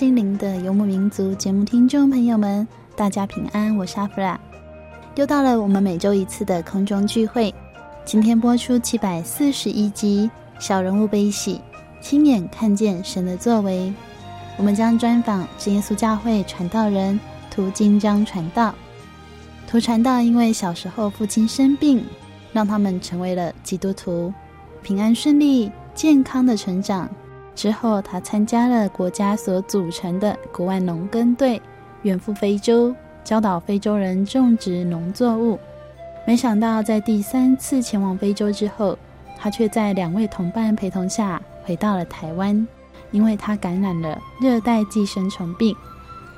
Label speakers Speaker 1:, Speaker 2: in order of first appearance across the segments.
Speaker 1: 心灵的游牧民族节目听众朋友们，大家平安，我是阿弗拉。又到了我们每周一次的空中聚会，今天播出七百四十一集《小人物悲喜》，亲眼看见神的作为。我们将专访真耶稣教会传道人涂金章传道。涂传道因为小时候父亲生病，让他们成为了基督徒，平安顺利、健康的成长。之后，他参加了国家所组成的国外农耕队，远赴非洲，教导非洲人种植农作物。没想到，在第三次前往非洲之后，他却在两位同伴陪同下回到了台湾，因为他感染了热带寄生虫病。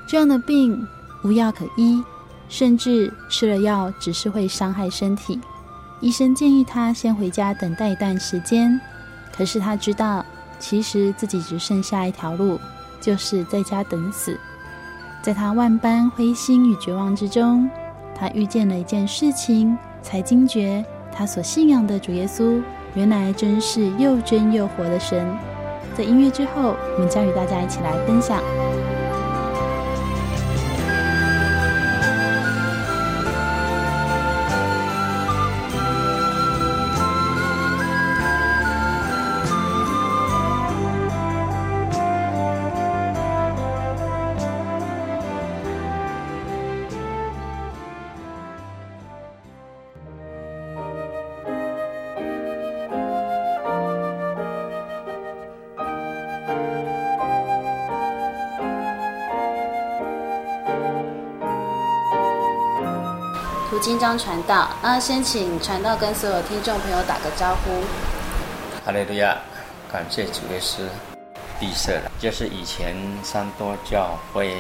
Speaker 1: 这样的病无药可医，甚至吃了药只是会伤害身体。医生建议他先回家等待一段时间，可是他知道。其实自己只剩下一条路，就是在家等死。在他万般灰心与绝望之中，他遇见了一件事情，才惊觉他所信仰的主耶稣，原来真是又真又活的神。在音乐之后，我们将与大家一起来分享。章传道，那先请传道跟所有听众朋友打个招呼。
Speaker 2: 哈利路亚，感谢主耶稣，闭塞了，就是以前三多教会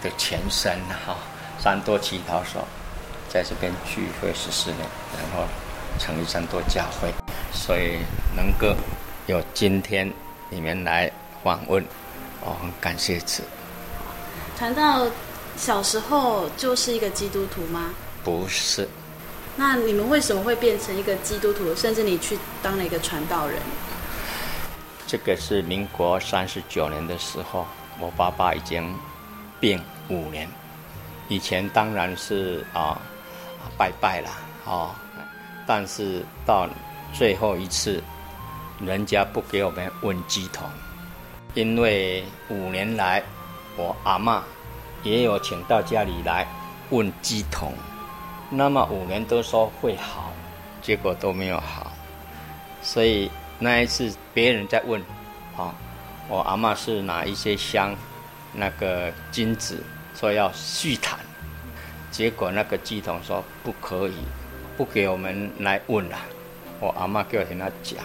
Speaker 2: 的前身哈，三多祈祷所，在这边聚会十四年，然后成立三多教会，所以能够有今天你们来访问，我很感谢主。
Speaker 1: 传道小时候就是一个基督徒吗？
Speaker 2: 不是，
Speaker 1: 那你们为什么会变成一个基督徒？甚至你去当了一个传道人？
Speaker 2: 这个是民国三十九年的时候，我爸爸已经病五年。以前当然是啊拜拜了哦，但是到最后一次，人家不给我们问乩童，因为五年来我阿妈也有请到家里来问乩童。那么五年都说会好，结果都没有好，所以那一次别人在问，啊，我阿嬷是哪一些香，那个金子说要续谈，结果那个乩童说不可以，不给我们来问了。我阿嬷给我听他讲，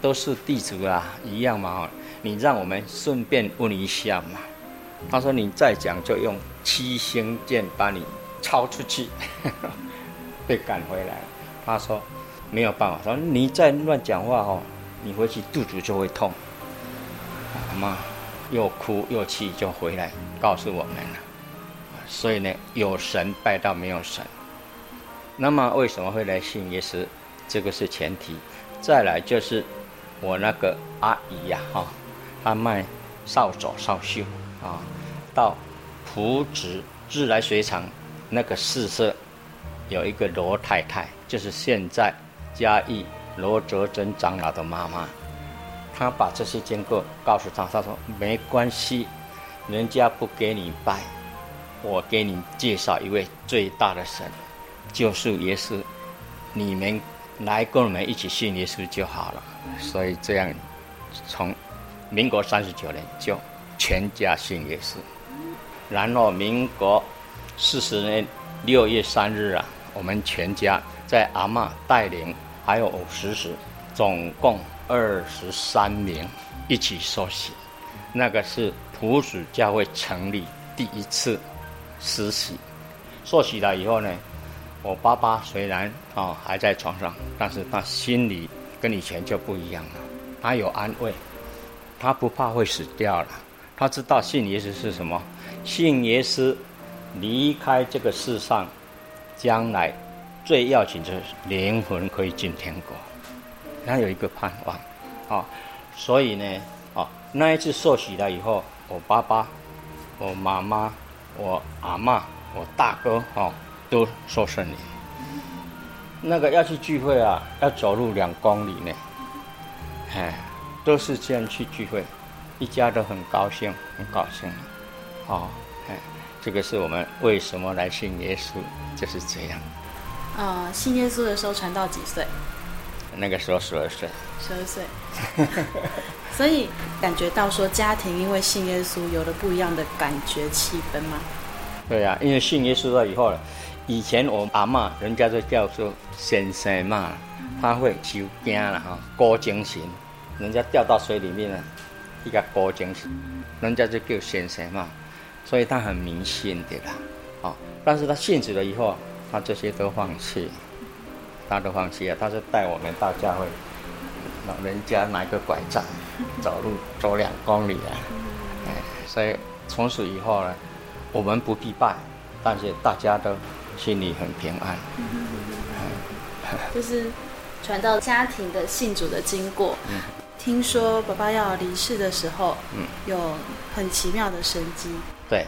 Speaker 2: 都是弟子啊，一样嘛，你让我们顺便问一下嘛。他说你再讲就用七星剑把你。抄出去，被赶回来了。他说没有办法，说你再乱讲话哦，你回去肚子就会痛。妈妈又哭又气就回来，告诉我们了。所以呢，有神拜到没有神。那么为什么会来信耶稣？这个是前提。再来就是我那个阿姨呀，哈，她卖扫帚、扫帚啊，到朴子自来水厂那个四社有一个罗太太，就是现在嘉义罗泽珍长老的妈妈。她把这些经过告诉她，她说没关系，人家不给你拜。我给你介绍一位最大的神，就是耶稣，你们来跟我们一起信耶稣就好了。所以这样，从民国三十九年就全家信耶稣，然后民国四十年六月三日啊，我们全家在阿嬷带领，还有我叔叔，总共二十三名一起受洗，那个是朴子教会成立第一次。实习，受洗了以后呢，我爸爸虽然啊、哦、还在床上，但是他心里跟以前就不一样了。他有安慰，他不怕会死掉了。他知道信耶稣是什么？信耶稣离开这个世上，将来最要紧的灵魂可以进天国。他有一个盼望，啊、哦，所以呢，啊、哦，那一次受洗了以后，我爸爸，我妈妈。我阿嬷、我大哥哦，都受圣灵。那个要去聚会啊，要走路两公里呢，哎，都是这样去聚会，一家都很高兴，很高兴。哦，这个是我们为什么来信耶稣，就是这样。
Speaker 1: 呃，信耶稣的时候传到几岁？
Speaker 2: 那个时候十二岁。
Speaker 1: 十二岁。所以感觉到说家庭因为信耶稣有了不一样的感觉气氛吗？
Speaker 2: 对呀、啊，因为信耶稣了以后，以前我阿嬷人家就叫做先生嘛，他会受惊了哈，高精神，人家掉到水里面了，一个高精神，人家就叫先生嘛，所以他很迷信的啦，啊，但是他信主了以后，他这些都放弃，他都放弃了，他是带我们到教会。老人家拿个拐杖，走路走两公里啊，哎，所以从此以后呢，我们不必拜，但是大家都心里很平安。
Speaker 1: 就是传到家庭的信主的经过。嗯，听说爸爸要离世的时候，嗯，有很奇妙的神迹。
Speaker 2: 对，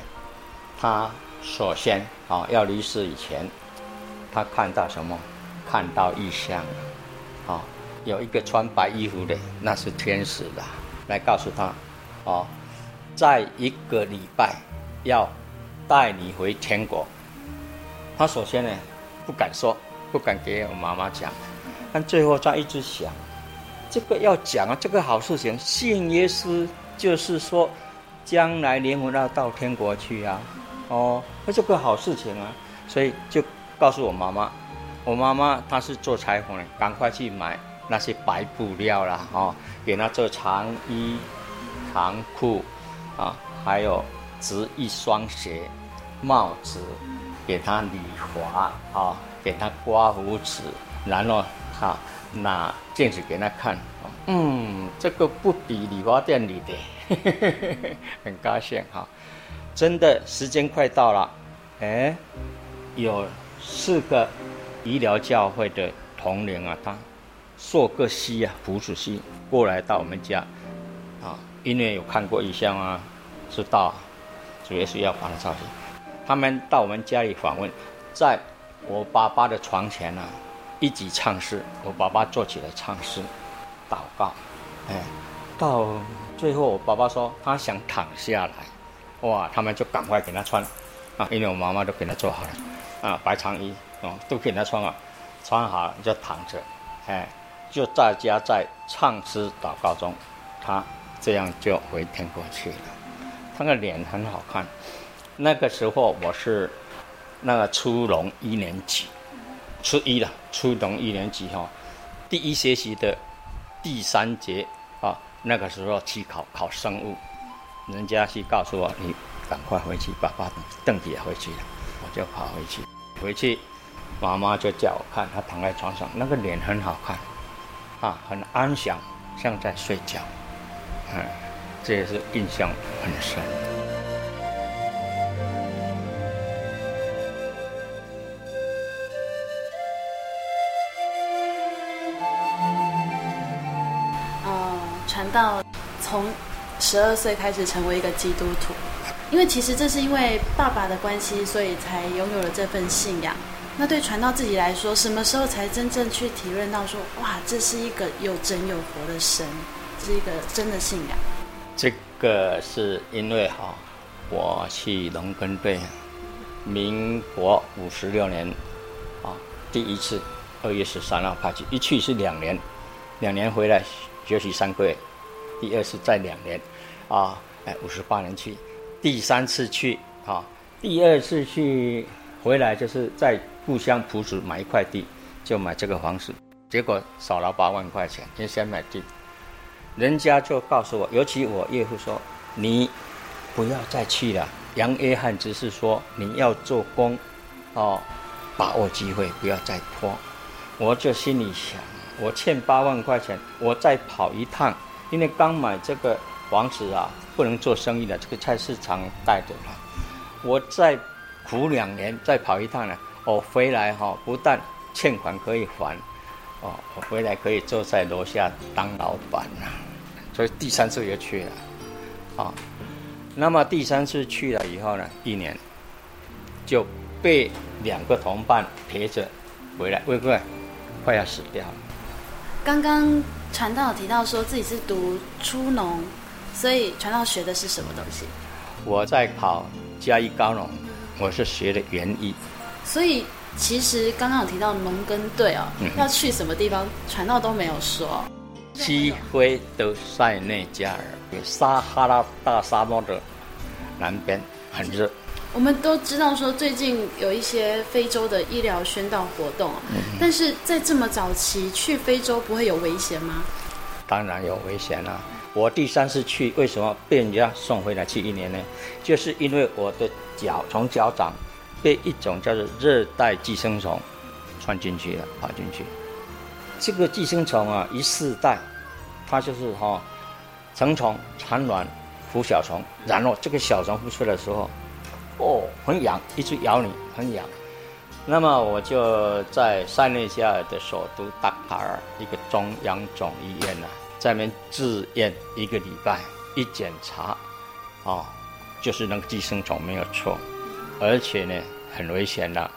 Speaker 2: 他首先啊要离世以前，他看到什么？看到异象，啊。有一个穿白衣服的，那是天使的，来告诉他，哦，在一个礼拜要带你回天国。他首先呢不敢说，不敢给我妈妈讲，但最后他一直想，这个要讲啊，这个好事情，信耶稣就是说，将来灵魂要到天国去啊，哦，那这个好事情啊，所以就告诉我妈妈，我妈妈她是做裁缝的，赶快去买。那些白布料啦，哦，给她做长衣、长裤，啊，还有织一双鞋、帽子，给她理发，啊，给她刮胡子，然后哈拿镜子给他看，嗯，这个不比理发店里的，很高兴哈。真的，时间快到了，哎，有四个医疗教会的同龄啊，他。硕个西啊，朴子西过来到我们家，啊，因为有看过医生啊，知道主要是要把他召集。他们到我们家里访问，在我爸爸的床前啊，一起唱诗。我爸爸坐起来唱诗，祷告，哎，到最后我爸爸说他想躺下来，哇，他们就赶快给他穿，啊，因为我妈妈都给他做好了，啊，白长衣哦，都给他穿了，穿好了就躺着，哎。就大家在唱诗祷告中，他这样就回天国去了。他的脸很好看。那个时候我是那个初农一年级，初一了，初农一年级哈，第一学期的第三节啊，那个时候去考考生物，人家去告诉我，你赶快回去，爸爸邓姐也回去了，我就跑回去。回去，妈妈就叫我看他躺在床上，那个脸很好看。啊，很安详，像在睡觉，嗯，这也是印象很深。
Speaker 3: 到从十二岁开始成为一个基督徒？因为其实这是因为爸爸的关系，所以才拥有了这份信仰。那对传道自己来说，什么时候才真正去体认到说，哇，这是一个有真有活的神，是一个真的信仰？
Speaker 2: 这个是因为哈，我去农耕队，民国五十六年，啊，第一次二月十三号派去，一去是两年，两年回来学习三个月，第二次再两年，啊，哎，五十八年去，第三次去，啊，第二次去回来就是在。故乡朴实买一块地，就买这个房子，结果少了八万块钱。就先买地，人家就告诉我，尤其我岳父说：“你不要再去了。”杨约翰只是说你要做工，哦，把握机会，不要再拖。我就心里想，我欠八万块钱，我再跑一趟，因为刚买这个房子啊，不能做生意的，这个菜市场带走了。我再苦两年，再跑一趟呢。我回来哈，不但欠款可以还，哦，我回来可以坐在楼下当老板呐，所以第三次又去了，啊，那么第三次去了以后呢，一年就被两个同伴陪着回来，会不会快要死掉了？
Speaker 3: 刚刚传道提到说自己是读初农，所以传道学的是什么东西？
Speaker 2: 我在考嘉义高农，我是学的园艺。
Speaker 3: 所以其实刚刚有提到农耕队哦，嗯、要去什么地方，传道都没有说。
Speaker 2: 西非的塞内加尔，撒哈拉大沙漠的南边很热。
Speaker 3: 我们都知道说最近有一些非洲的医疗宣道活动，嗯、但是在这么早期去非洲不会有危险吗？
Speaker 2: 当然有危险了、啊。我第三次去，为什么被人家送回来去一年呢？就是因为我的脚从脚掌。被一种叫做热带寄生虫穿进去了，跑进去。这个寄生虫啊，一世代，它就是哈、哦，成虫产卵孵小虫，然后这个小虫孵出来的时候，哦，很痒，一直咬你，很痒。那么我就在塞内加尔的首都达卡尔一个中央总医院呢、啊，在那边自验一个礼拜，一检查，哦，就是那个寄生虫没有错。而且呢，很危险的，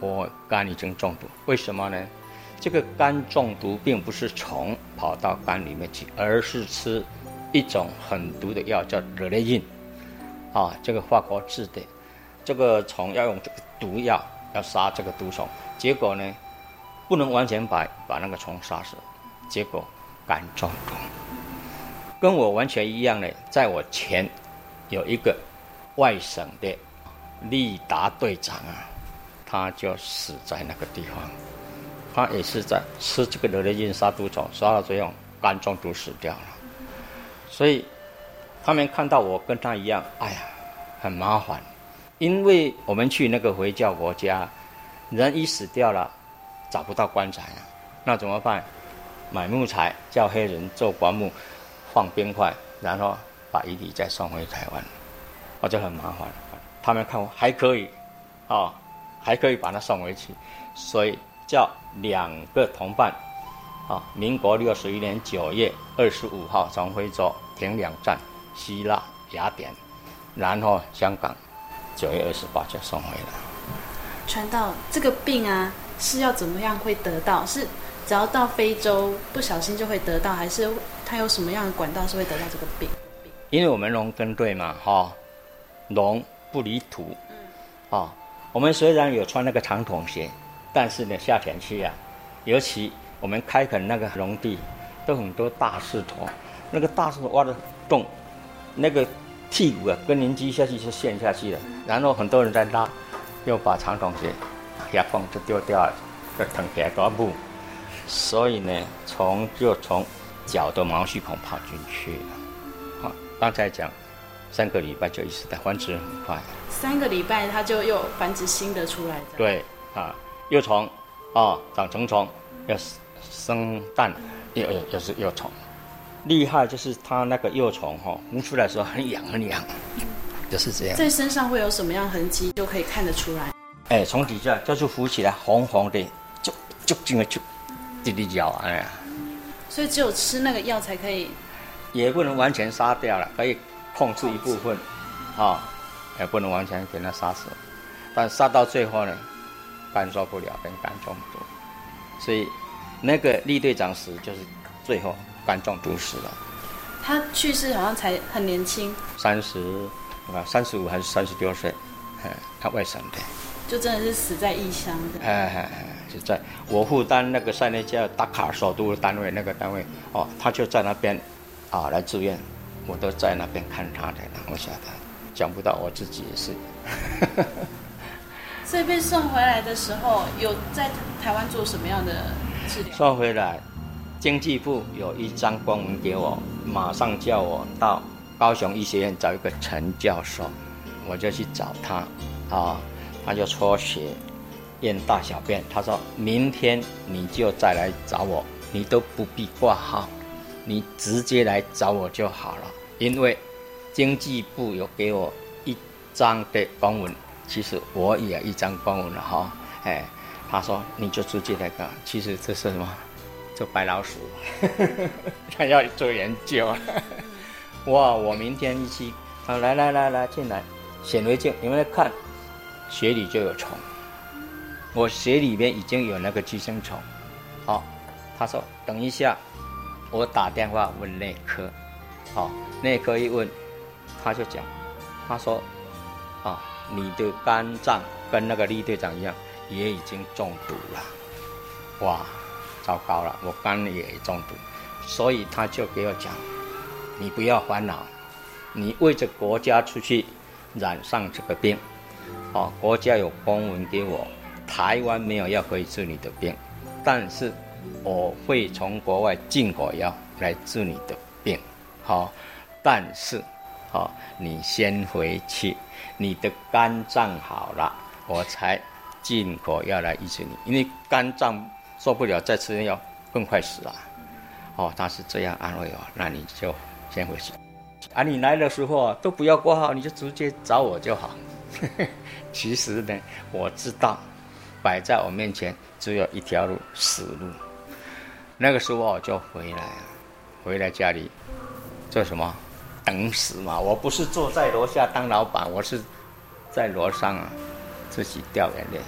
Speaker 2: 我肝已经中毒。为什么呢？这个肝中毒并不是虫跑到肝里面去，而是吃一种很毒的药，叫勒内因，啊，这个法国制的。这个虫要用这个毒药要杀这个毒虫，结果呢，不能完全把把那个虫杀死，结果肝中毒。跟我完全一样的，在我前有一个外省的。利达队长啊，他就死在那个地方，他也是在吃这个勒内因杀毒虫，杀了之后肝中毒死掉了。所以他们看到我跟他一样，哎呀，很麻烦，因为我们去那个回教国家，人一死掉了，找不到棺材啊，那怎么办？买木材，叫黑人做棺木，放冰块，然后把遗体再送回台湾，我就很麻烦。他们看我还可以，啊、哦，还可以把他送回去，所以叫两个同伴，啊、民国六十一年九月二十五号从非洲停两站，希腊雅典，然后香港九月二十八就送回来。
Speaker 3: 传到这个病啊，是要怎么样会得到？是只要到非洲不小心就会得到，还是它有什么样的管道是会得到这个病？
Speaker 2: 因为我们农耕队嘛，哈、哦，农。不离土，啊、哦，我们虽然有穿那个长筒鞋，但是呢，夏天去啊，尤其我们开垦那个农地，都很多大石头，那个大石头挖的洞，那个屁股啊，跟邻居下去就陷下去了。然后很多人在拉，又把长筒鞋牙缝就丢掉了，就疼起来多不。所以呢，虫就从脚的毛细孔跑进去了。好、哦，刚才讲。三个礼拜就一次的繁殖很快，
Speaker 3: 三个礼拜它就又繁殖新的出来。
Speaker 2: 对啊，幼虫啊长成虫，要生蛋，又又又是幼虫，厉害就是它那个幼虫哈，孵出来的时候很痒很痒，就是这样。
Speaker 3: 在身上会有什么样痕迹就可以看得出来？
Speaker 2: 哎，从底下就是浮起来红红的，就就进了就滴滴叫，哎呀。
Speaker 3: 所以只有吃那个药才可以
Speaker 2: 也不能完全杀掉了，可以控制一部分，啊、哦，也不能完全给它杀死，但杀到最后呢，感受不了，跟肝中毒，所以那个厉队长死就是最后肝中毒死了。
Speaker 1: 他去世好像才很年轻，
Speaker 2: 三十啊，三十五还是三十六岁，哎，他外省的，
Speaker 1: 就真的是死在异乡的。
Speaker 2: 哎哎哎，就在我负担那个塞内加尔达卡首都的单位，那个单位哦，他就在那边啊来住院，我都在那边看他的，我晓得，讲不到我自己也是。
Speaker 1: 所以被送回来的时候，有在台湾做什么样的治疗？
Speaker 2: 送回来。经济部有一张公文给我，马上叫我到高雄医学院找一个陈教授，我就去找他，啊，他就抽血验大小便，他说明天你就再来找我，你都不必挂号，你直接来找我就好了，因为经济部有给我一张的公文，其实我也一张公文了哈，哎，他说你就直接来干，其实这是什么？做白老鼠，他要做研究。哇！我明天一去，啊，来来来来进来，显微镜，你们来看，血里就有虫。我血里面已经有那个寄生虫。好、哦，他说等一下，我打电话问内科。好、哦，内科一问，他就讲，他说，啊、哦，你的肝脏跟那个李队长一样，也已经中毒了。哇！糟糕了，我肝也中毒，所以他就给我讲，你不要烦恼，你为着国家出去染上这个病，哦，国家有公文给我，台湾没有药可以治你的病，但是我会从国外进口药来治你的病，好、哦，但是，好、哦，你先回去，你的肝脏好了，我才进口药来医治你，因为肝脏。受不了，再吃药更快死了。哦，他是这样安慰我，那你就先回去。啊，你来的时候都不要挂号，你就直接找我就好。其实呢，我知道摆在我面前只有一条路，死路。那个时候我就回来，回来家里做什么？等死嘛。我不是坐在楼下当老板，我是在楼上啊，自己掉眼泪。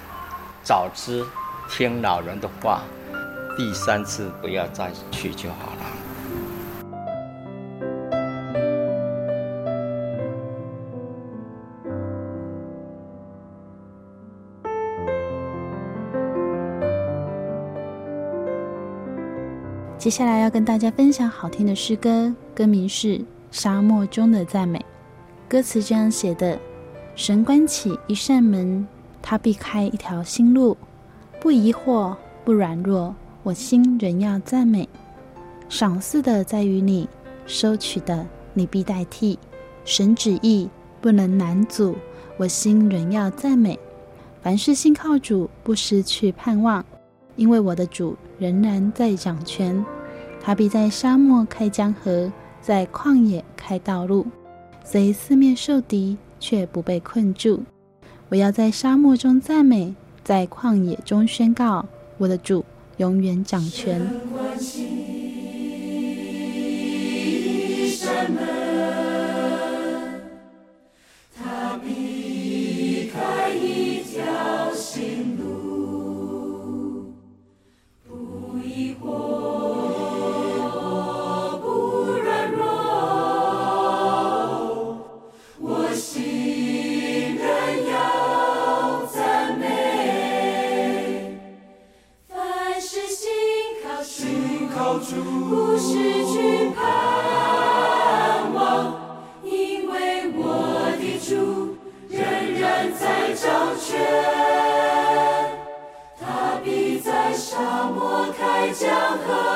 Speaker 2: 早知。听老人的话，第三次不要再去就好了。
Speaker 1: 接下来要跟大家分享好听的诗歌，歌名是《沙漠中的赞美》。歌词这样写的：神关起一扇门，他避开一条新路。不疑惑，不软弱，我心仍要赞美。赏赐的在于你，收取的你必代替。神旨意不能拦阻，我心仍要赞美。凡事信靠主，不失去盼望，因为我的主仍然在掌权。他必在沙漠开江河，在旷野开道路，虽四面受敌，却不被困住。我要在沙漠中赞美。在旷野中宣告，我的主永远掌权。
Speaker 4: 江河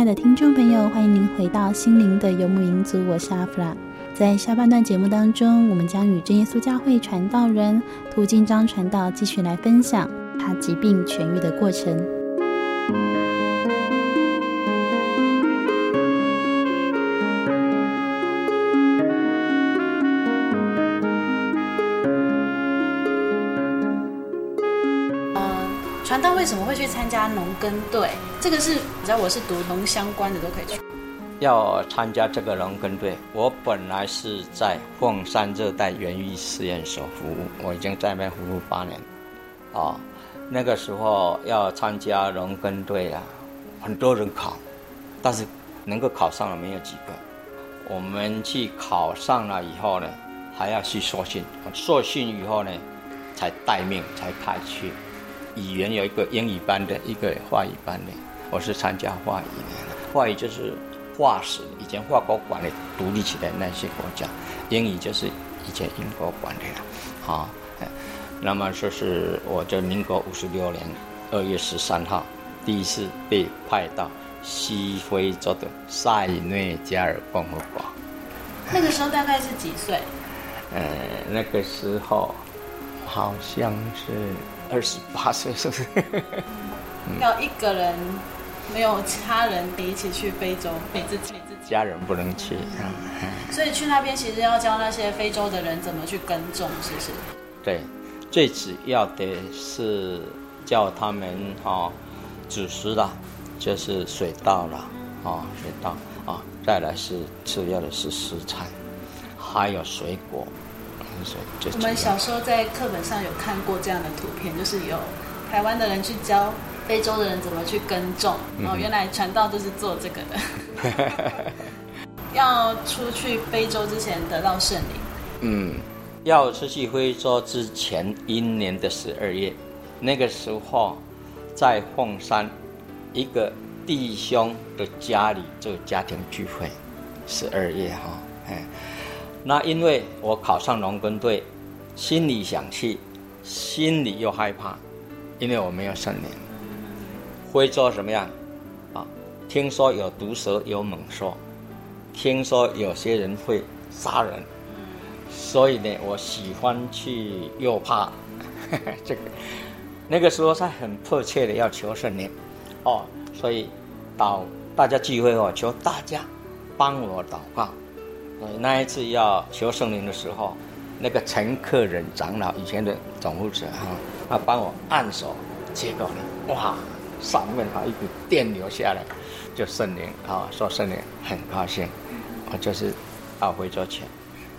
Speaker 1: 亲爱的听众朋友，欢迎您回到心灵的游牧民族，我是阿弗拉。在下半段节目当中，我们将与真耶稣教会传道人涂金章传道继续来分享他疾病痊愈的过程。
Speaker 3: 传道为什么会去参加农耕队？这个是只要我是读农相关的都可以去。
Speaker 2: 要参加这个农耕队，我本来是在凤山热带园艺试验所服务，我已经在那边服务八年。啊，那个时候要参加农耕队啊，很多人考，但是能够考上的没有几个。我们去考上了以后呢，还要去受训，受训以后呢，才待命，才派去。语言有一个英语班的，一个华语班的。我是参加华语的，华语就是化石，以前法国管理独立起来那些国家。英语就是以前英国管的了。好，那么说是我在民国五十六年二月十三号，第一次被派到西非洲的塞内加尔共和国。
Speaker 3: 那个时候大概是几岁？
Speaker 2: 呃，那个时候好像是。二十八岁是不是？
Speaker 3: 要一个人，没有其他人，你一起去非洲，你自己，你自己
Speaker 2: 家人不能去。
Speaker 3: 所以去那边其实要教那些非洲的人怎么去耕种，是不是？
Speaker 2: 对，最主要的是叫他们哈，主食啦，就是水稻啦，啊，水稻啊，再来是次要的是食材，还有水果。
Speaker 3: 我们小时候在课本上有看过这样的图片，就是有台湾的人去教非洲的人怎么去耕种。哦，原来传道都是做这个的。要出去非洲之前得到圣灵。
Speaker 2: 嗯，要出去非洲之前，一年的十二月，那个时候在凤山一个弟兄的家里做家庭聚会，十二月哈，哎。那因为我考上农耕队，心里想去，心里又害怕，因为我没有圣灵。会做什么样？啊，听说有毒蛇，有猛兽，听说有些人会杀人，所以呢，我喜欢去，又怕呵呵 这个。那个时候他很迫切的要求圣灵，哦，所以到大家聚会后，求大家帮我祷告。那一次要求圣灵的时候，那个陈克仁长老以前的总务者哈，他帮我按手，结果呢，哇，上面哈一股电流下来，就圣灵啊，说圣灵很高兴，我就是到非洲去，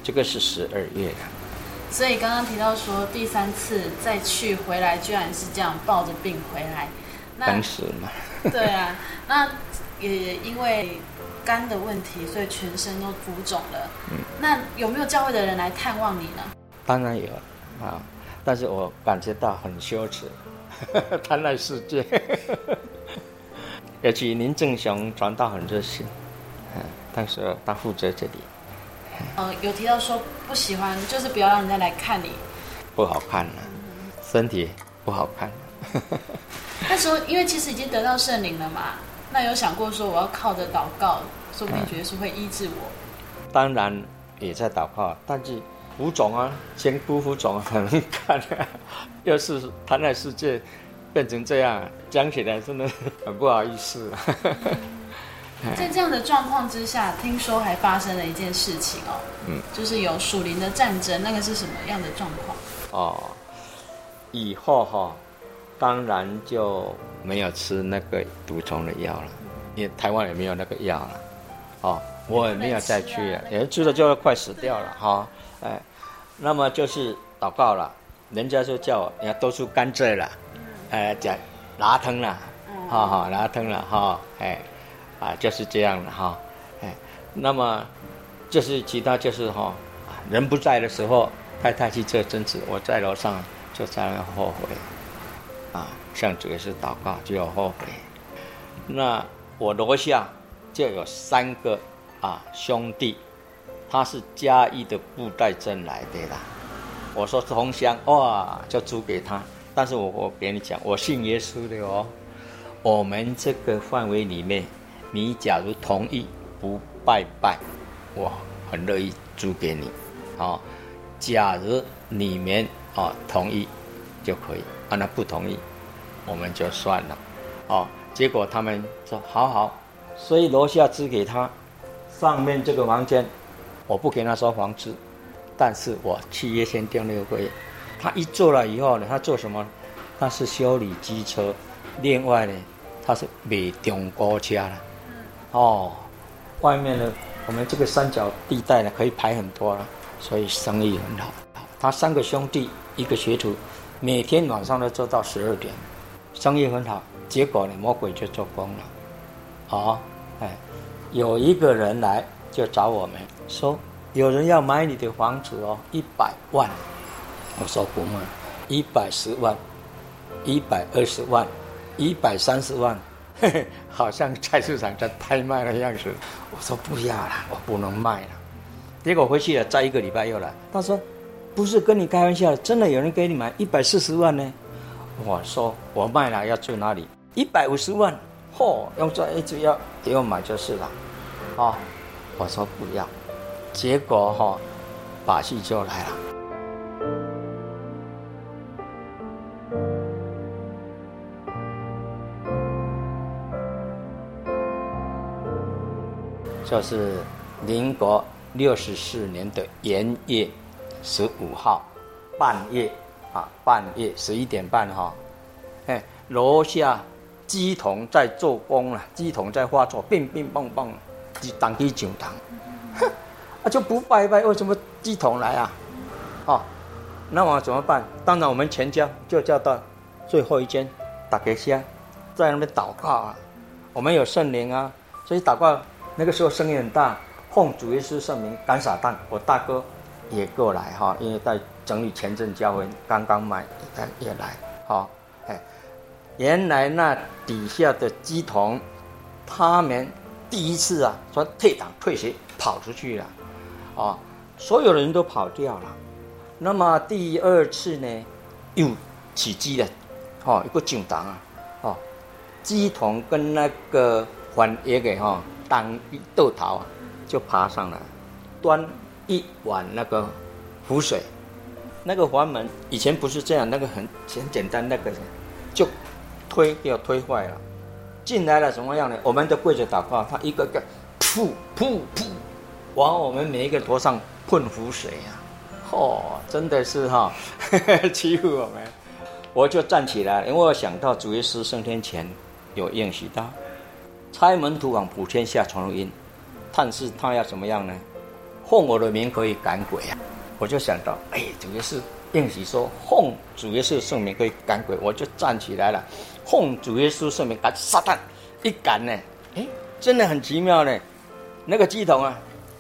Speaker 2: 这个是十二月的。
Speaker 3: 所以刚刚提到说第三次再去回来，居然是这样抱着病回来，
Speaker 2: 当时嘛。
Speaker 3: 对啊，那也因为肝的问题，所以全身都浮肿了。嗯。那有没有教会的人来探望你呢？
Speaker 2: 当然有啊，但是我感觉到很羞耻，贪爱世界。尤其林正雄传道很热心，嗯，但是他负责这里。
Speaker 3: 呃，有提到说不喜欢，就是不要让人家来看你，
Speaker 2: 不好看了，身体不好看。
Speaker 3: 那时候因为其实已经得到圣灵了嘛，那有想过说我要靠着祷告，说不定觉得是会医治我。
Speaker 2: 当然也在祷告，但是浮肿啊，前夫浮肿很难看啊，要是贪爱世界变成这样，讲起来真的很不好意思。
Speaker 3: 在这样的状况之下，听说还发生了一件事情哦，嗯，就是有属灵的战争，那个是什么样的状况？
Speaker 2: 哦，以后哈、哦，当然就没有吃那个毒虫的药了，因为台湾也没有那个药了，哦，我也没有再去，也吃了就要快死掉了哈、哦，哎，那么就是祷告了，人家就叫我，你要多出甘蔗了，哎，讲拿疼了，哈哈，拿疼了哈，哎。啊，就是这样的哈，哎，那么就是其他就是哈，人不在的时候，太太去做针子，我在楼上就在那后悔，啊，向主耶稣祷告就要后悔。那我楼下就有三个啊兄弟，他是嘉义的布袋镇来的啦。我说是同乡哇，就租给他。但是我我给你讲，我信耶稣的哦，我们这个范围里面。你假如同意不拜拜，我很乐意租给你，啊，假如你们啊同意就可以，啊那不同意，我们就算了，啊，结果他们说好好，所以楼下租给他，上面这个房间，我不给他收房租，但是我契约先定六个月，他一做了以后呢，他做什么？他是修理机车，另外呢，他是卖中国车了。哦，外面呢，我们这个三角地带呢，可以排很多了，所以生意很好。他三个兄弟，一个学徒，每天晚上都做到十二点，生意很好。结果呢，魔鬼就做工了。哦，哎，有一个人来就找我们说，有人要买你的房子哦，一百万。我说不卖，一百十万，一百二十万，一百三十万。嘿嘿，好像菜市场在拍卖的样子。我说不要了，我不能卖了。结果回去了，再一个礼拜又来，他说：“不是跟你开玩笑，真的有人给你买一百四十万呢。”我说：“我卖了要住哪里？一百五十万，嚯，用这一直要给我买就是了。”啊，我说不要，结果哈，把戏就来了。就是民国六十四年的元月十五号半夜啊，半夜十一点半哈，哎，楼下鸡童在做工了，鸡童在画作，乒乒乓乓，就当地讲堂，哼，啊就不拜拜，为什么鸡童来啊？哦，那我怎么办？当然我们全家就叫到最后一间大家下，在那边祷告啊，我们有圣灵啊，所以祷告。那个时候声音很大，奉主耶稣圣名赶撒旦。我大哥也过来哈，因为在整理前阵教会，刚刚买，他也来哈。哎，原来那底下的鸡童，他们第一次啊说退党退学跑出去了，啊，所有的人都跑掉了。那么第二次呢，又起鸡了，哈，一个进党啊，哦，乩童跟那个还也给哈。当一豆桃啊，就爬上来，端一碗那个湖水，那个房门以前不是这样，那个很很简单，那个就推要推坏了，进来了什么样呢？我们都跪着祷告，他一个个噗噗噗往我们每一个头上喷湖水呀、啊，哦，真的是哈、哦，欺负我们，我就站起来，因为我想到主耶稣升天前有应许到。差门徒往普天下传福音，但是他要怎么样呢？奉我的名可以赶鬼啊！我就想到，哎，主耶稣应许说奉主耶稣圣名可以赶鬼，我就站起来了，奉主耶稣圣名赶撒旦，一赶呢，哎，真的很奇妙呢，那个鸡头啊，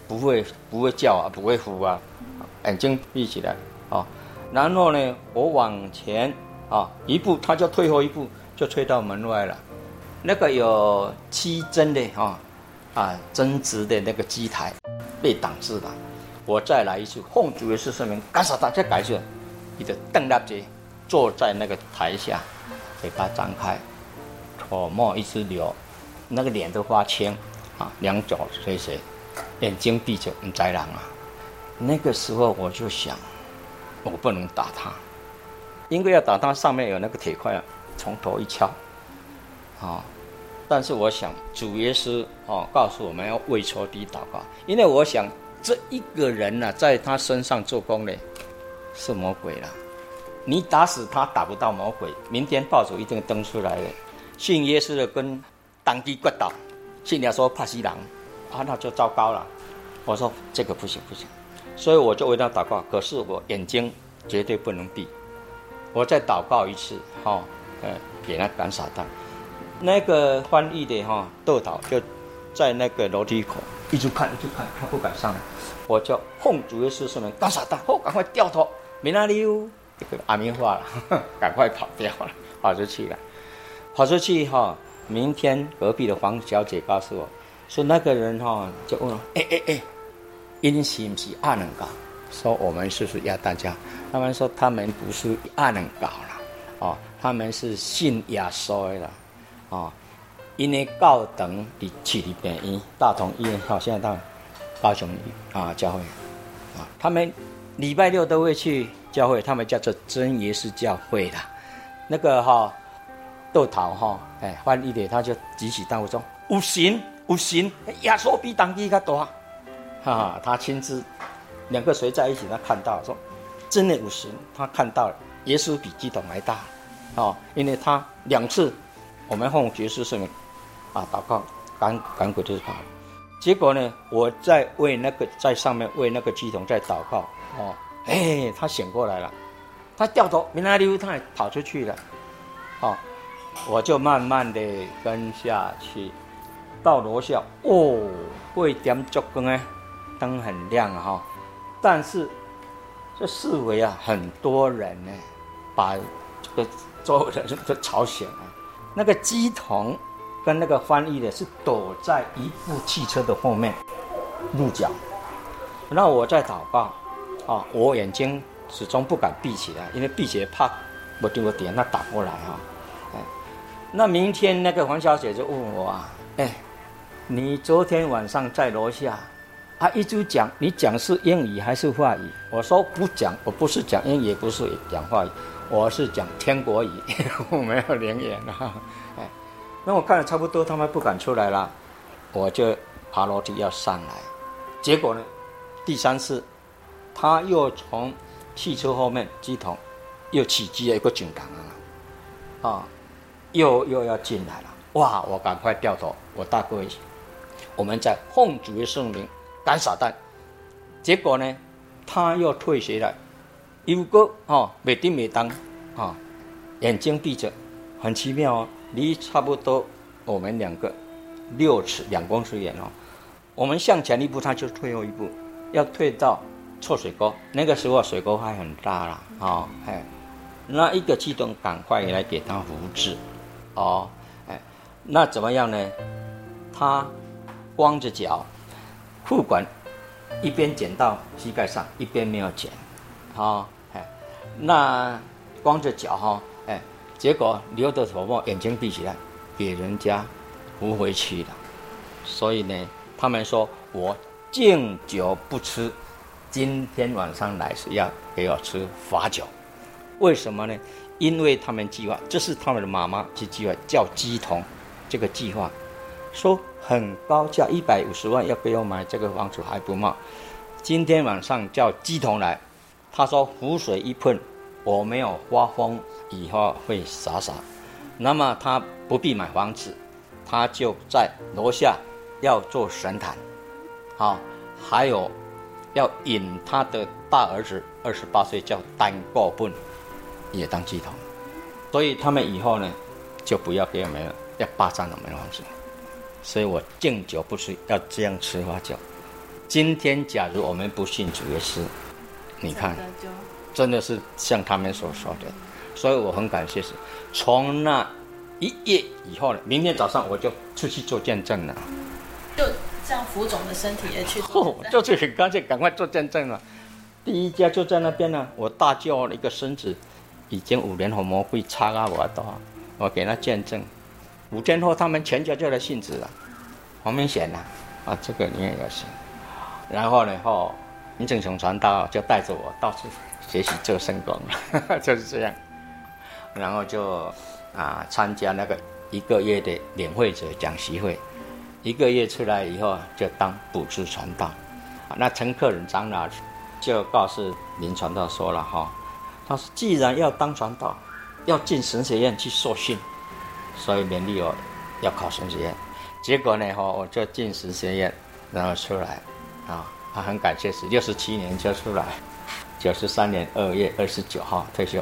Speaker 2: 不会不会叫啊，不会呼啊，眼睛闭起来啊，然后呢，我往前啊一步，他就退后一步，就退到门外了，那个有七针的啊。啊，针织的那个机台被挡住了，我再来一次，奉主耶稣圣名，赶撒旦，再改一次，你的邓大姐坐在那个台下，嘴巴张开，唾沫一直流，那个脸都发青，啊，两脚垂垂，眼睛闭着，很灾难啊。那个时候我就想，我不能打他，因为要打他，上面有那个铁块啊，从头一敲，啊。但是我想，主耶稣哦告诉我们要为仇敌祷告，因为我想这一个人呢、在他身上做工的是魔鬼了。你打死他打不到魔鬼，明天报纸一定登出来的。信耶稣的跟当地骨倒，信耶稣怕西郎啊，那就糟糕了。我说这个不行不行，所以我就为他祷告。可是我眼睛绝对不能闭，我再祷告一次，哈、呃，给他赶撒旦。那个翻译的哈豆导就在那个楼梯口一直看一直看，他不敢上来，我就奉主耶稣圣名赶撒旦，哦，赶快掉头，没那里哟，阿弥话了，赶快跑掉了，跑出去了，跑出去哈，明天隔壁的黄小姐告诉我，说那个人哈就问，哎哎哎，因是不是阿能搞？说我们是不是要大家？他们说他们不是阿能搞了，哦，他们是信耶稣的。哦，因为高等的去的病院，大同医院，好，现在到高雄啊教会，啊，他们礼拜六都会去教会，他们叫做真耶稣教会的，那个哈豆桃哈，哎，翻译的他就举起刀说，有神五神，耶稣比当地他多，哈哈，他亲自两个谁在一起，他看到说，真的五神，他看到耶稣比乩童还大，哦，因为他两次。我们奉主耶稣圣名，啊，祷告赶赶鬼就是跑。结果呢，我在为那个在上面为那个乩童在祷告，哦，哎，他醒过来了，他掉头没拉溜，他也跑出去了，哦，我就慢慢的跟下去，到楼下，哦，会点烛光哎，灯很亮哈、但是这四围啊很多人呢，把这个周围的人都吵醒了。那个乩童跟那个翻译的是躲在一部汽车的后面鹿角，那我在祷告啊，我眼睛始终不敢闭起来，因为闭起来怕我丢个点，他打过来哈，哎，那明天那个黄小姐就问我啊，哎，你昨天晚上在楼下啊一直讲，你讲是英语还是话语？我说不讲，我不是讲英语，也不是讲话语。我是讲天国语，我没有灵言啊。哎，那我看了差不多，他们不敢出来了，我就爬楼梯要上来。结果呢，第三次，他又从汽车后面机筒又起机了一个警岗了，啊，又又要进来了。哇！我赶快掉头，我大哥一起，我们在奉主的圣名赶撒旦。结果呢，他又退学了。有个哦，没叮没当，啊，眼睛闭着，很奇妙哦，离差不多我们两个六尺两公尺远哦，我们向前一步，他就退后一步，要退到臭水沟。那个时候水沟还很大了哦，哎，那一个乩童赶快来给他扶治，哦，哎，那怎么样呢？他光着脚，裤管一边剪到膝盖上，一边没有剪。好、哦，哎，那光着脚哈，哎，结果流的头发，眼睛闭起来，给人家扶回去了。所以呢，他们说我敬酒不吃，今天晚上来是要给我吃罚酒。为什么呢？因为他们计划，这是他们的妈妈去计划叫鸡童，这个计划说很高价一百五十万要给我买这个房子还不卖。今天晚上叫鸡童来。他说：“湖水一喷，我没有发疯，以后会傻傻。那么他不必买房子，他就在楼下要做神坛，好，还有要引他的大儿子二十八岁叫单过本也当乩童，所以他们以后呢，就不要给我们要霸占我们的房子。所以我敬酒不吃，要这样吃花酒。今天假如我们不信主耶稣，你看，真的是像他们所说的。所以我很感谢神。从那一夜以后呢，明天早上我就出去做见证了。
Speaker 3: 就像浮肿的身体也去做。
Speaker 2: 哦，就是很干脆，赶快做见证了。第一家就在那边呢，我大舅一个孙子，已经五年红魔鬼插啊我多，我给他见证。五天后，他们全家就来信主了。黄明显呐，啊，这个你也要信。然后呢，后林正雄传道就带着我到处学习做圣工，就是这样。然后就啊参加那个一个月的领会者讲习会，一个月出来以后就当补助传道。那陈克仁长老就告诉林传道说了哈，他说既然要当传道，要进神学院去受训。所以勉励我要考神学院，结果呢，哈，我就进神学院，然后出来，啊，他很感谢，是六十七年就出来，九十三年二月二十九号退休，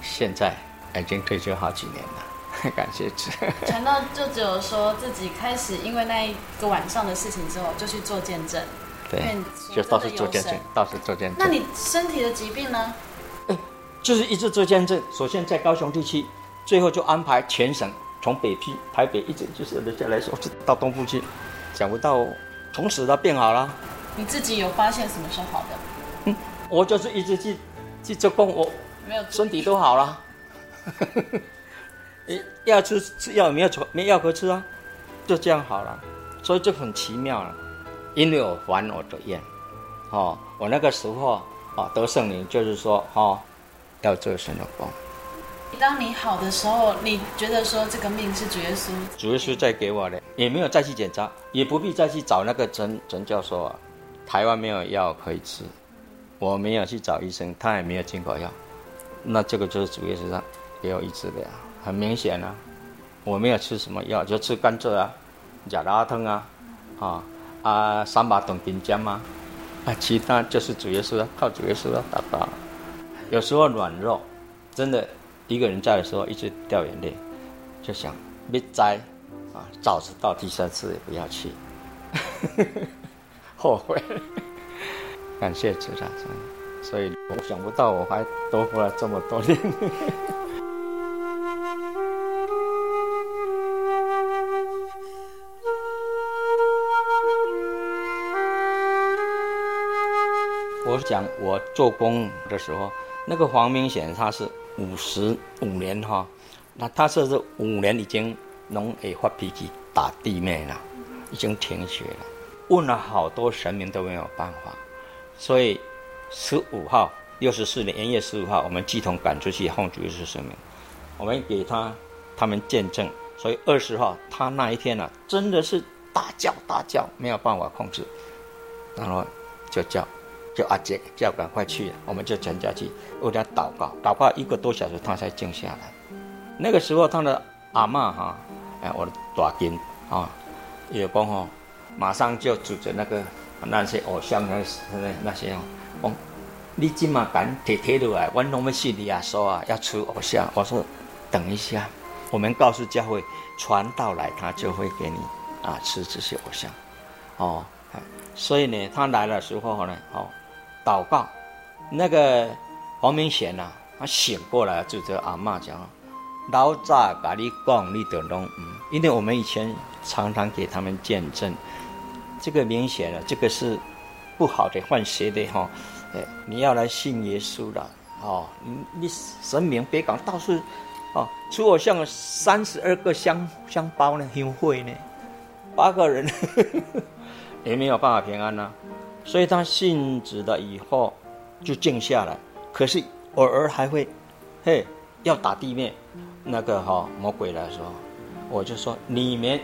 Speaker 2: 现在已经退休好几年了，感谢主。
Speaker 3: 传道就只有说自己开始，因为那一个晚上的事情之后，就去做见证，
Speaker 2: 对，就到处做见证，到处做见证。
Speaker 3: 那你身体的疾病呢？
Speaker 2: 就是一直做见证，首先在高雄地区，最后就安排全省。从北批台北一直就是人家来说，到东部去，想不到从此他变好了。
Speaker 3: 你自己有发现什么时候好的？
Speaker 2: 嗯，我就是一直去去做工，我没有身体都好了。要吃吃药没有错没药可吃啊，就这样好了，所以就很奇妙了。因为我还我的愿，哦，我那个时候哦得圣灵就是说哦要做神的工。
Speaker 3: 当你好的时候，你觉得说这个命是主耶稣，
Speaker 2: 主耶稣在给我的，也没有再去检查，也不必再去找那个陈陈教授啊。台湾没有药可以吃，我没有去找医生，他也没有进口药，那这个就是主耶稣上给我医治的呀，很明显啊。我没有吃什么药，就吃甘蔗啊、甲拉汤啊、啊啊三把董丁浆啊，啊，其他就是主耶稣靠主耶稣的祷告。有时候软弱，真的。一个人在的时候，一直掉眼泪，就想别摘啊，早知道第三次也不要去，后悔。感谢主啊，所以我想不到我还多活了这么多年。我讲我做工的时候，那个黄明显他是。五十五年哈，那他说是五年已经能会发脾气打地面了，已经停学了。问了好多神明都没有办法，所以十五号六十四年元月十五号，我们系统赶出去奉主耶稣圣名，我们给他他们见证。所以二十号他那一天呢、啊，真的是大叫大叫，没有办法控制，然后就叫。就阿杰叫赶快去，我们就全家去为他祷告，祷告一个多小时，他才静下来。那个时候，他的阿嬷哈，哎，我的大金啊，也讲哈，马上就指着那个那些偶像那那那些哦，你今嘛敢提提落来，我拢要信你啊，说啊要出偶像。我说等一下，我们告诉教会传道来，他就会给你啊吃这些偶像，哦，所以呢，他来的时候呢，哦。祷告，那个黄明贤呐、啊，他醒过来就这阿嬷讲，老早跟你讲，你都拢嗯，因为我们以前常常给他们见证，这个明显了，这个是不好的，换邪的哈，哎，你要来信耶稣了，哦，你你神明别讲，到处哦，出偶像三十二个香香包呢，很会呢，八个人。呵 呵也没有办法平安呐、所以他信主了以后就静下来，可是偶尔还会，嘿，要打地面，那个哈、魔鬼来说，我就说你们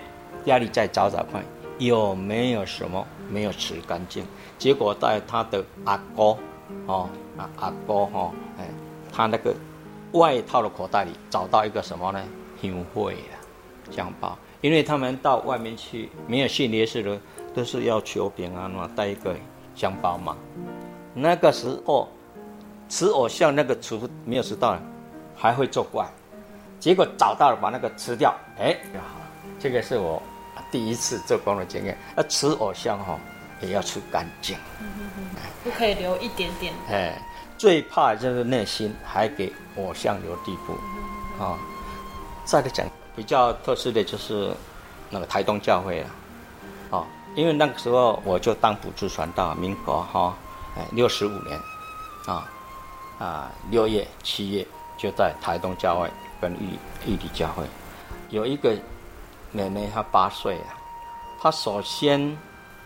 Speaker 2: 家里再找找看有没有什么没有吃干净。结果在他的阿哥，哦阿阿哥哈、哦，哎，他那个外套的口袋里找到一个什么呢？香灰啊，香包，因为他们到外面去没有信耶稣的，都是要求平安嘛，带一个。想帮忙。那个时候吃偶像那个厨没有吃到，还会作怪，结果找到了把那个吃掉，哎，这个是我第一次做工的经验。那吃偶像哈、哦、也要吃
Speaker 3: 干净，不可以留一点点。
Speaker 2: 哎，最怕就是内心还给偶像留地步，啊、哦。再来讲比较特殊的就是那个台东教会了，因为那个时候我就当补助传道，民国哈。哎，六十五年，啊啊，六月、七月就在台东教会跟玉玉里教会，有一个妹妹，她八岁啊，她首先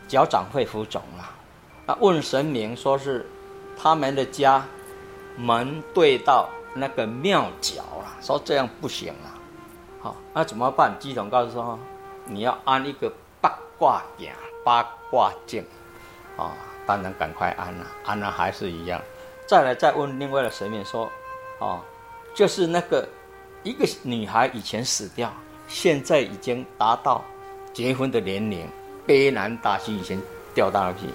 Speaker 2: 脚掌会浮肿啊，啊，问神明说是他们的家门对到那个庙角啊，说这样不行啊，好，那怎么办？乩童告诉说，你要安一个卦镜，八卦镜，啊。当然赶快安了，安了还是一样。再来再问另外的神明说，哦，就是那个一个女孩以前死掉，现在已经达到结婚的年龄，悲男大喜以前掉到那去，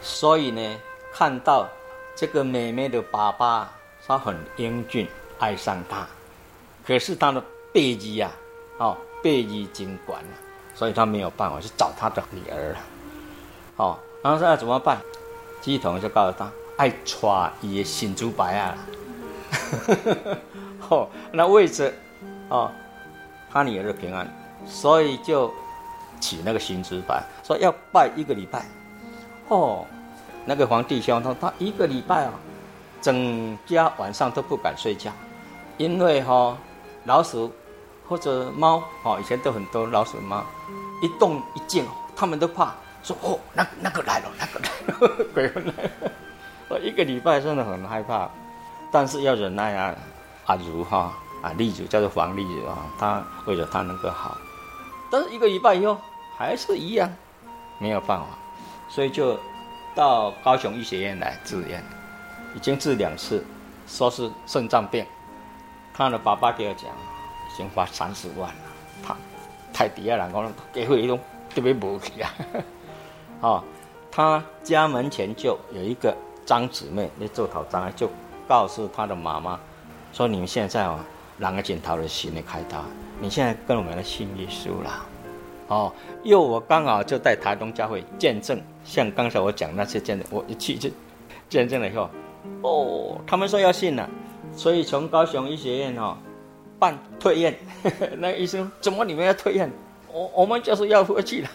Speaker 2: 所以呢，看到这个妹妹的爸爸，他很英俊，爱上她，可是他的背肌呀，哦，背肌精管了，所以他没有办法去找他的女儿了，哦。然后说要怎么办？乩童就告诉他：“爱娶伊新珠白啊！” 哦，那为着哦，他女儿的平安，所以就起那个新珠白，说要拜一个礼拜。哦，那个皇帝兄他他一个礼拜啊，整家晚上都不敢睡觉，因为哈、哦、老鼠或者猫哦，以前都很多老鼠猫，一动一静，他们都怕。说哦，那那个来了，那个来了，鬼魂来了。我一个礼拜真的很害怕，但是要忍耐啊。阿如哈啊，丽如叫做黄丽如啊，他为了他能够好，但是一个礼拜以后还是一样，没有办法，所以就到高雄医学院来治验，已经治两次，说是肾脏病。他的爸爸给我讲，已经花三十万了，他太底下人讲给会一种特别无气啊。哦，他家门前就有一个张姊妹，那做头张就告诉他的妈妈，说你们现在哦，两个镜头的心的开刀，你现在跟我们的信耶稣了，哦，又我刚好就在台东教会见证，像刚才我讲那些见证，我一去就见证了以后，哦，他们说要信了，所以从高雄医学院哦办退院，那医生怎么你们要退院？我我们就是要回去了，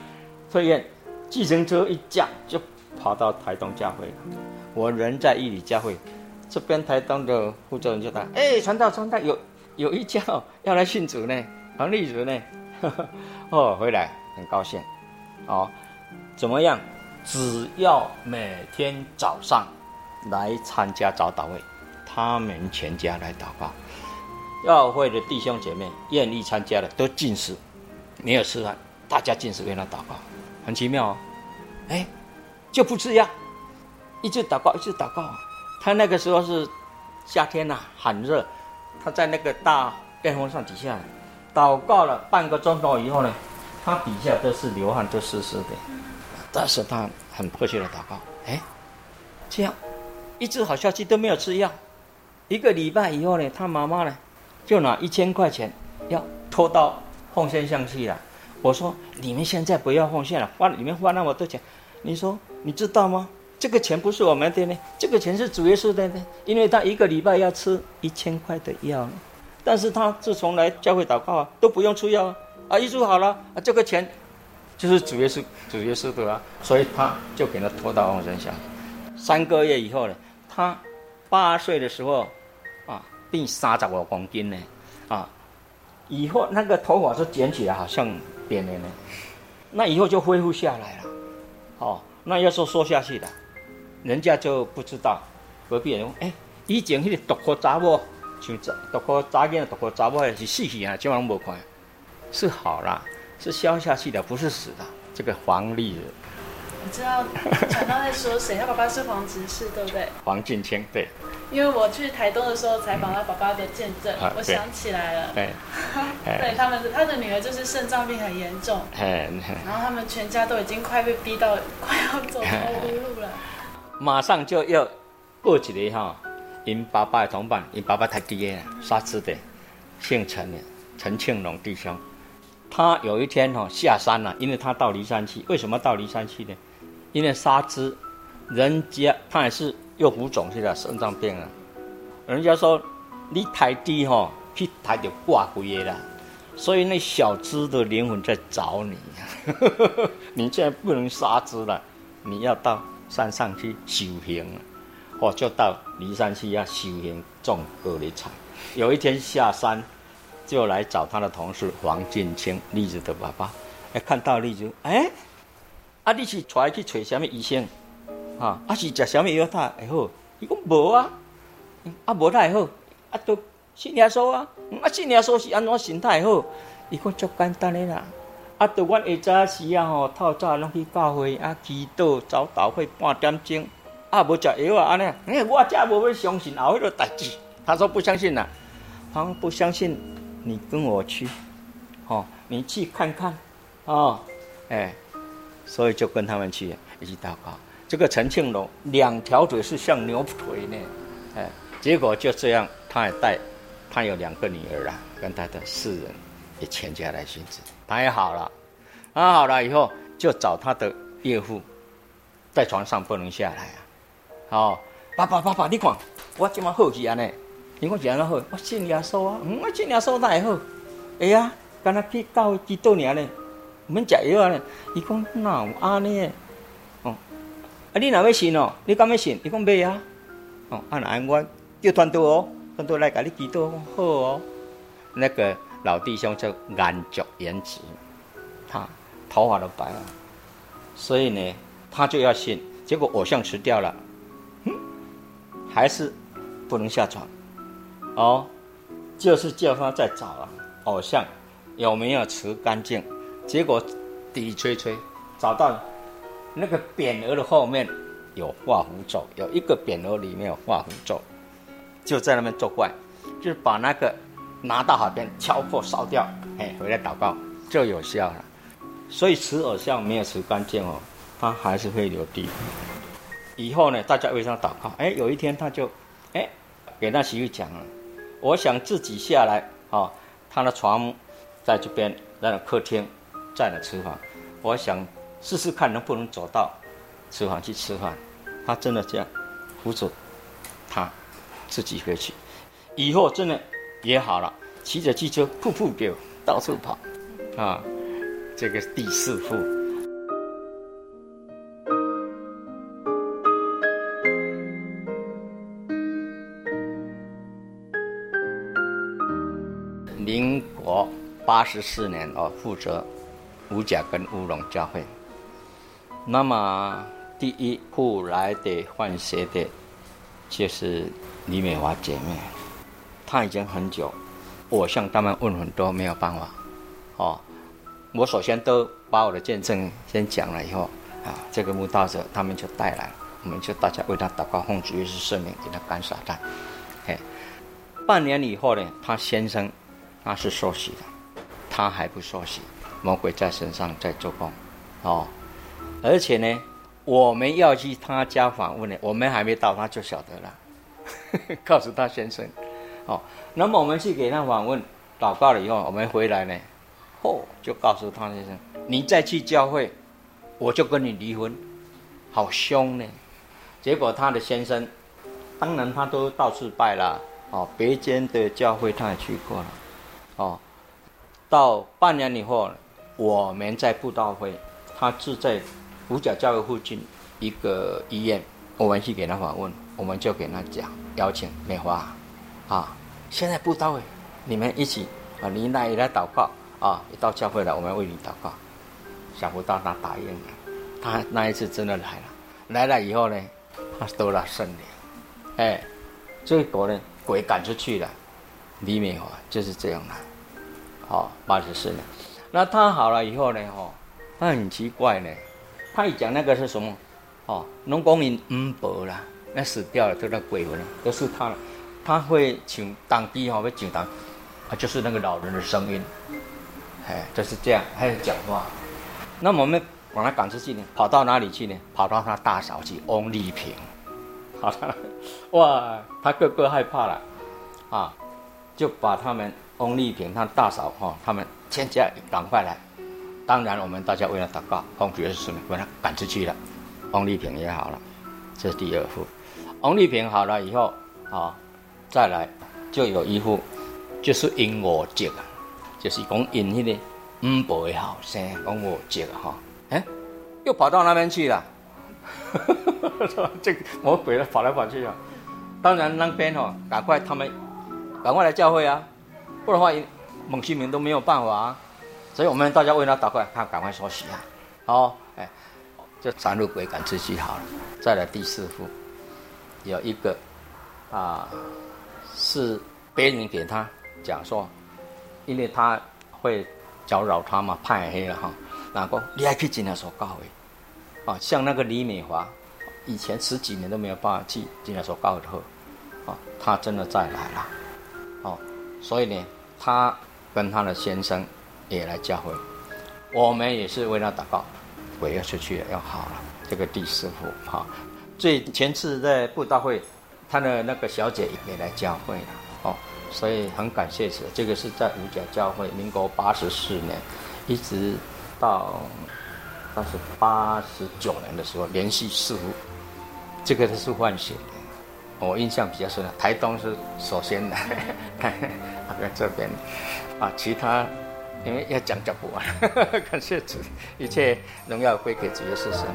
Speaker 2: 退院。计程车一驾就跑到台东教会了。我人在玉里教会，这边台东的负责人就打：“哎，传道传道，有有一家要来信主呢，黄丽如呢？哦，回来很高兴。哦，怎么样？只要每天早上来参加早祷会，他们全家来祷告。教会的弟兄姐妹愿意参加的都进食，没有吃饭，大家进食为他祷告。”很奇妙哦，哎，就不吃药，一直祷告，一直祷告。他那个时候是夏天呐、很热，他在那个大电风扇底下祷告了半个钟头以后呢，他底下都是流汗，都湿湿的。但是他很迫切的祷告，哎，这样一直好消息都没有吃药。一个礼拜以后呢，他妈妈呢就拿一千块钱要拖到奉献上去了。我说：“你们现在不要奉献了，花里面花那么多钱，你说你知道吗？这个钱不是我们的呢，这个钱是主耶稣的呢。因为他一个礼拜要吃一千块的药，但是他自从来教会祷告啊，都不用出药啊，啊，一出好了啊，这个钱就是主耶稣主耶稣的啊，所以他就给他拖到奉献上。三个月以后呢，他八岁的时候，变三十五公斤呢，啊，以后那个头发是卷起来，好像。”点点呢，那以后就恢复下来了，哦，那要说说下去的，人家就不知道。隔壁人说，哎，以前那个独科杂物，像杂独科杂件、独科杂物是死去啊，今晚没看，是好啦，是消下去的，不是死的。这个黄历人，
Speaker 3: 你知道传道在说谁？他爸爸是黄执事，对不对？
Speaker 2: 黄俊清，对。
Speaker 3: 因为我去台东的时候采访他爸爸的见证，嗯、我想起来了。对，对他们，他的女儿就是肾脏病很严重，然后他们全家都已经快被逼到快要走投无路了。
Speaker 2: 马上就要过几个哈，因爸爸的同伴，因爸爸太低了，沙子的，姓陈的，陈庆龙弟兄。他有一天哈下山了，因为他到骊山去。为什么到骊山去呢？因为沙子，人家他也是。又浮肿去了，肾脏病了。人家说你抬低哈，去抬就挂鬼了。所以那小只的灵魂在找你，你现在不能杀只了，你要到山上去修行了，或就到骊山去要修行种隔离草。有一天下山，就来找他的同事黄建清，栗子的爸爸。哎，看到栗子，哎，啊，你是带伊去找什么医生？啊，啊是食什么药他会好？伊讲无啊，啊无他会好，啊都信耶稣啊，啊信耶稣是安怎心态好？伊讲足简单诶啦，啊都阮下早时啊吼，透早拢去教会啊祈祷早祷会半点钟，啊无食药啊安尼，哎我才无要相信后迄个代志。他说不相信啦，他说不相信，你跟我去，吼，你去看看，哦，哎，所以就跟他们去一起祷告。这个陈庆龙两条腿是像牛腿呢，哎，结果就这样，他也带，他有两个女儿啊，跟他的四人也全家来寻子，他也好了，他好了以后就找他的岳父，在床上不能下来啊，哦，爸爸爸爸，你看我这么好气啊呢，你看这样好，我信耶稣啊，嗯，我信耶稣那也好，哎呀，跟他去教会几多年呢，我们吃药呢，伊讲哪有安尼？啊，你哪要信哦？你敢要信？你讲没啊？哦，啊，那我叫团队哦，团队来给你指导好哦。那个老弟兄叫安卓颜值，他头发都白了，所以呢，他就要信。结果偶像辞掉了，哼，还是不能下床。哦，就是叫他再找啊，偶像有没有辞干净？结果底吹吹找到。那个匾额的后面有画符咒，有一个匾额里面有画符咒，就在那边作怪，就是把那个拿到海边敲破烧掉，哎，回来祷告就有效了。所以持偶像没有持干净哦，他还是会留地。以后呢，大家为他祷告，哎，有一天他就哎给他媳妇讲了，我想自己下来啊、哦，他的床在这边，那个客厅，在那厨房，我想。试试看能不能走到厨房去吃饭，他真的这样扶着他自己回去，以后真的也好了，骑着汽车噗噗就到处跑，啊，这个第四户，民国八十四年哦，负责五甲跟乌龙教会。那么第一户来的换鞋的，就是李美华姐妹，她已经很久，我向他们问很多没有办法，哦，我首先都把我的见证先讲了以后，啊，这个慕道者他们就带来，我们就大家为他祷告，奉主耶稣圣名给他赶撒旦，嘿，半年以后呢，他先生他是受洗的，他还不受洗，魔鬼在身上在做工，哦。而且呢，我们要去他家访问呢，我们还没到，他就晓得了，告诉他先生，哦，那么我们去给他访问，祷告了以后，我们回来呢，哦，就告诉他先生，你再去教会，我就跟你离婚，好凶呢。结果他的先生，当然他都到处拜了，哦，别间的教会他也去过了，哦，到半年以后，我们在布道会，他住在。五角教会附近一个医院，我们去给他访问，我们就给他讲，邀请美华，啊，现在布道会，你们一起啊，你来也来祷告啊，一到教会来，我们为你祷告。想不到他答应了，他那一次真的来了，来了以后呢，他得了圣灵，哎，结果呢，鬼赶出去了，李美华就是这样了，好，八十四年，那他好了以后呢，哦，他很奇怪呢。他一讲那个是什么？哦，农工民唔薄啦，那死掉了，这个鬼魂都是他了。他会请当地哈会请当，啊，就是那个老人的声音，哎，就是这样，还有讲话。那我们把他赶出去呢，跑到哪里去呢？跑到他大嫂去翁丽萍，好了，哇，他哥哥害怕了，啊，就把他们翁丽萍他大嫂哈，他们全家赶快来。当然，我们大家为了祷告，奉主耶稣把他赶出去了。翁丽萍也好了，这是第二幅。翁丽萍好了以后，啊。再来，就有一户，就是因我结啊，就是讲因迄个五伯的后生，讲我结啊哈，哎，又跑到那边去了，这个魔鬼跑来跑去啊。当然那边哦，赶快他们赶快来教会啊，不然的话，蒙西明都没有办法啊。所以我们大家为他祷告，他赶快说喜啊，好，哎，就三路鬼赶出去好了。再来第四户，有一个啊。是别人给他讲说，因为他会搅扰他嘛，怕黑了哈。然后你还可以进来说教会，啊，像那个李美华，以前十几年都没有办法去进来说告的后，啊，他真的再来了，哦，所以呢，他跟他的先生也来教会，我们也是为他祷告，鬼要出去，要好了。这个第四户哈，最前次在布道会。他的那个小姐也来教会了，哦，所以很感谢神。这个是在五角教会，民国八十四年，一直到那是八十九年的时候，连续四户，这个都是换血的。我印象比较深的，台东是首先的，在这边，啊，其他因为要讲讲不完，感谢主，一切荣耀归给主耶稣神。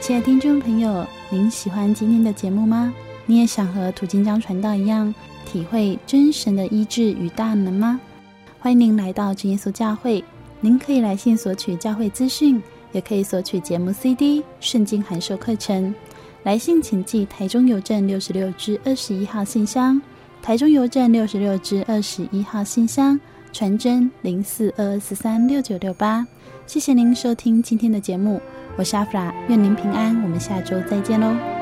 Speaker 1: 亲爱的听众朋友，您喜欢今天的节目吗？你也想和土金章传道一样，体会真神的医治与大能吗？欢迎您来到真耶稣教会，您可以来信索取教会资讯，也可以索取节目 CD、圣经函授课程。来信请寄台中邮政六十六支二十一号信箱，台中邮政六十六支二十一号信箱，传真零四二二四三六九六八。谢谢您收听今天的节目。我是阿弗拉，愿您平安，我们下周再
Speaker 5: 见喽。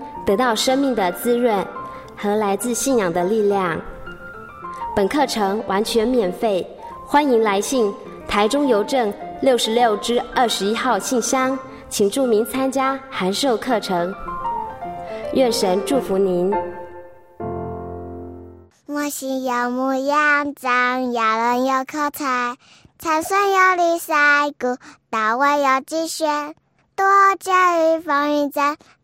Speaker 6: 得到生命的滋润和来自信仰的力量。本课程完全免费，欢迎来信台中邮政。六十六支二十一号信箱，请注明参加函授课程。愿神祝福您。
Speaker 7: 我心有牧羊长，要人有口才，才孙有礼赛鼓，大卫有击弦，多加与风云战，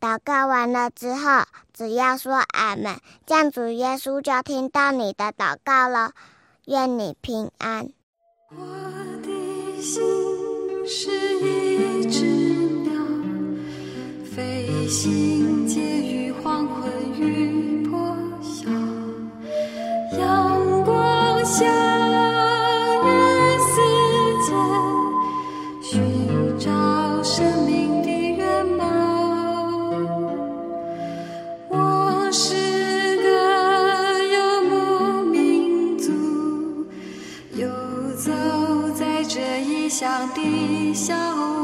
Speaker 7: 祷告完了之后只要说俺们这样主耶稣就听到你的祷告了。愿你平安。
Speaker 8: 我的心是一只鸟飞行借于黄昏雨破晓阳光下一笑。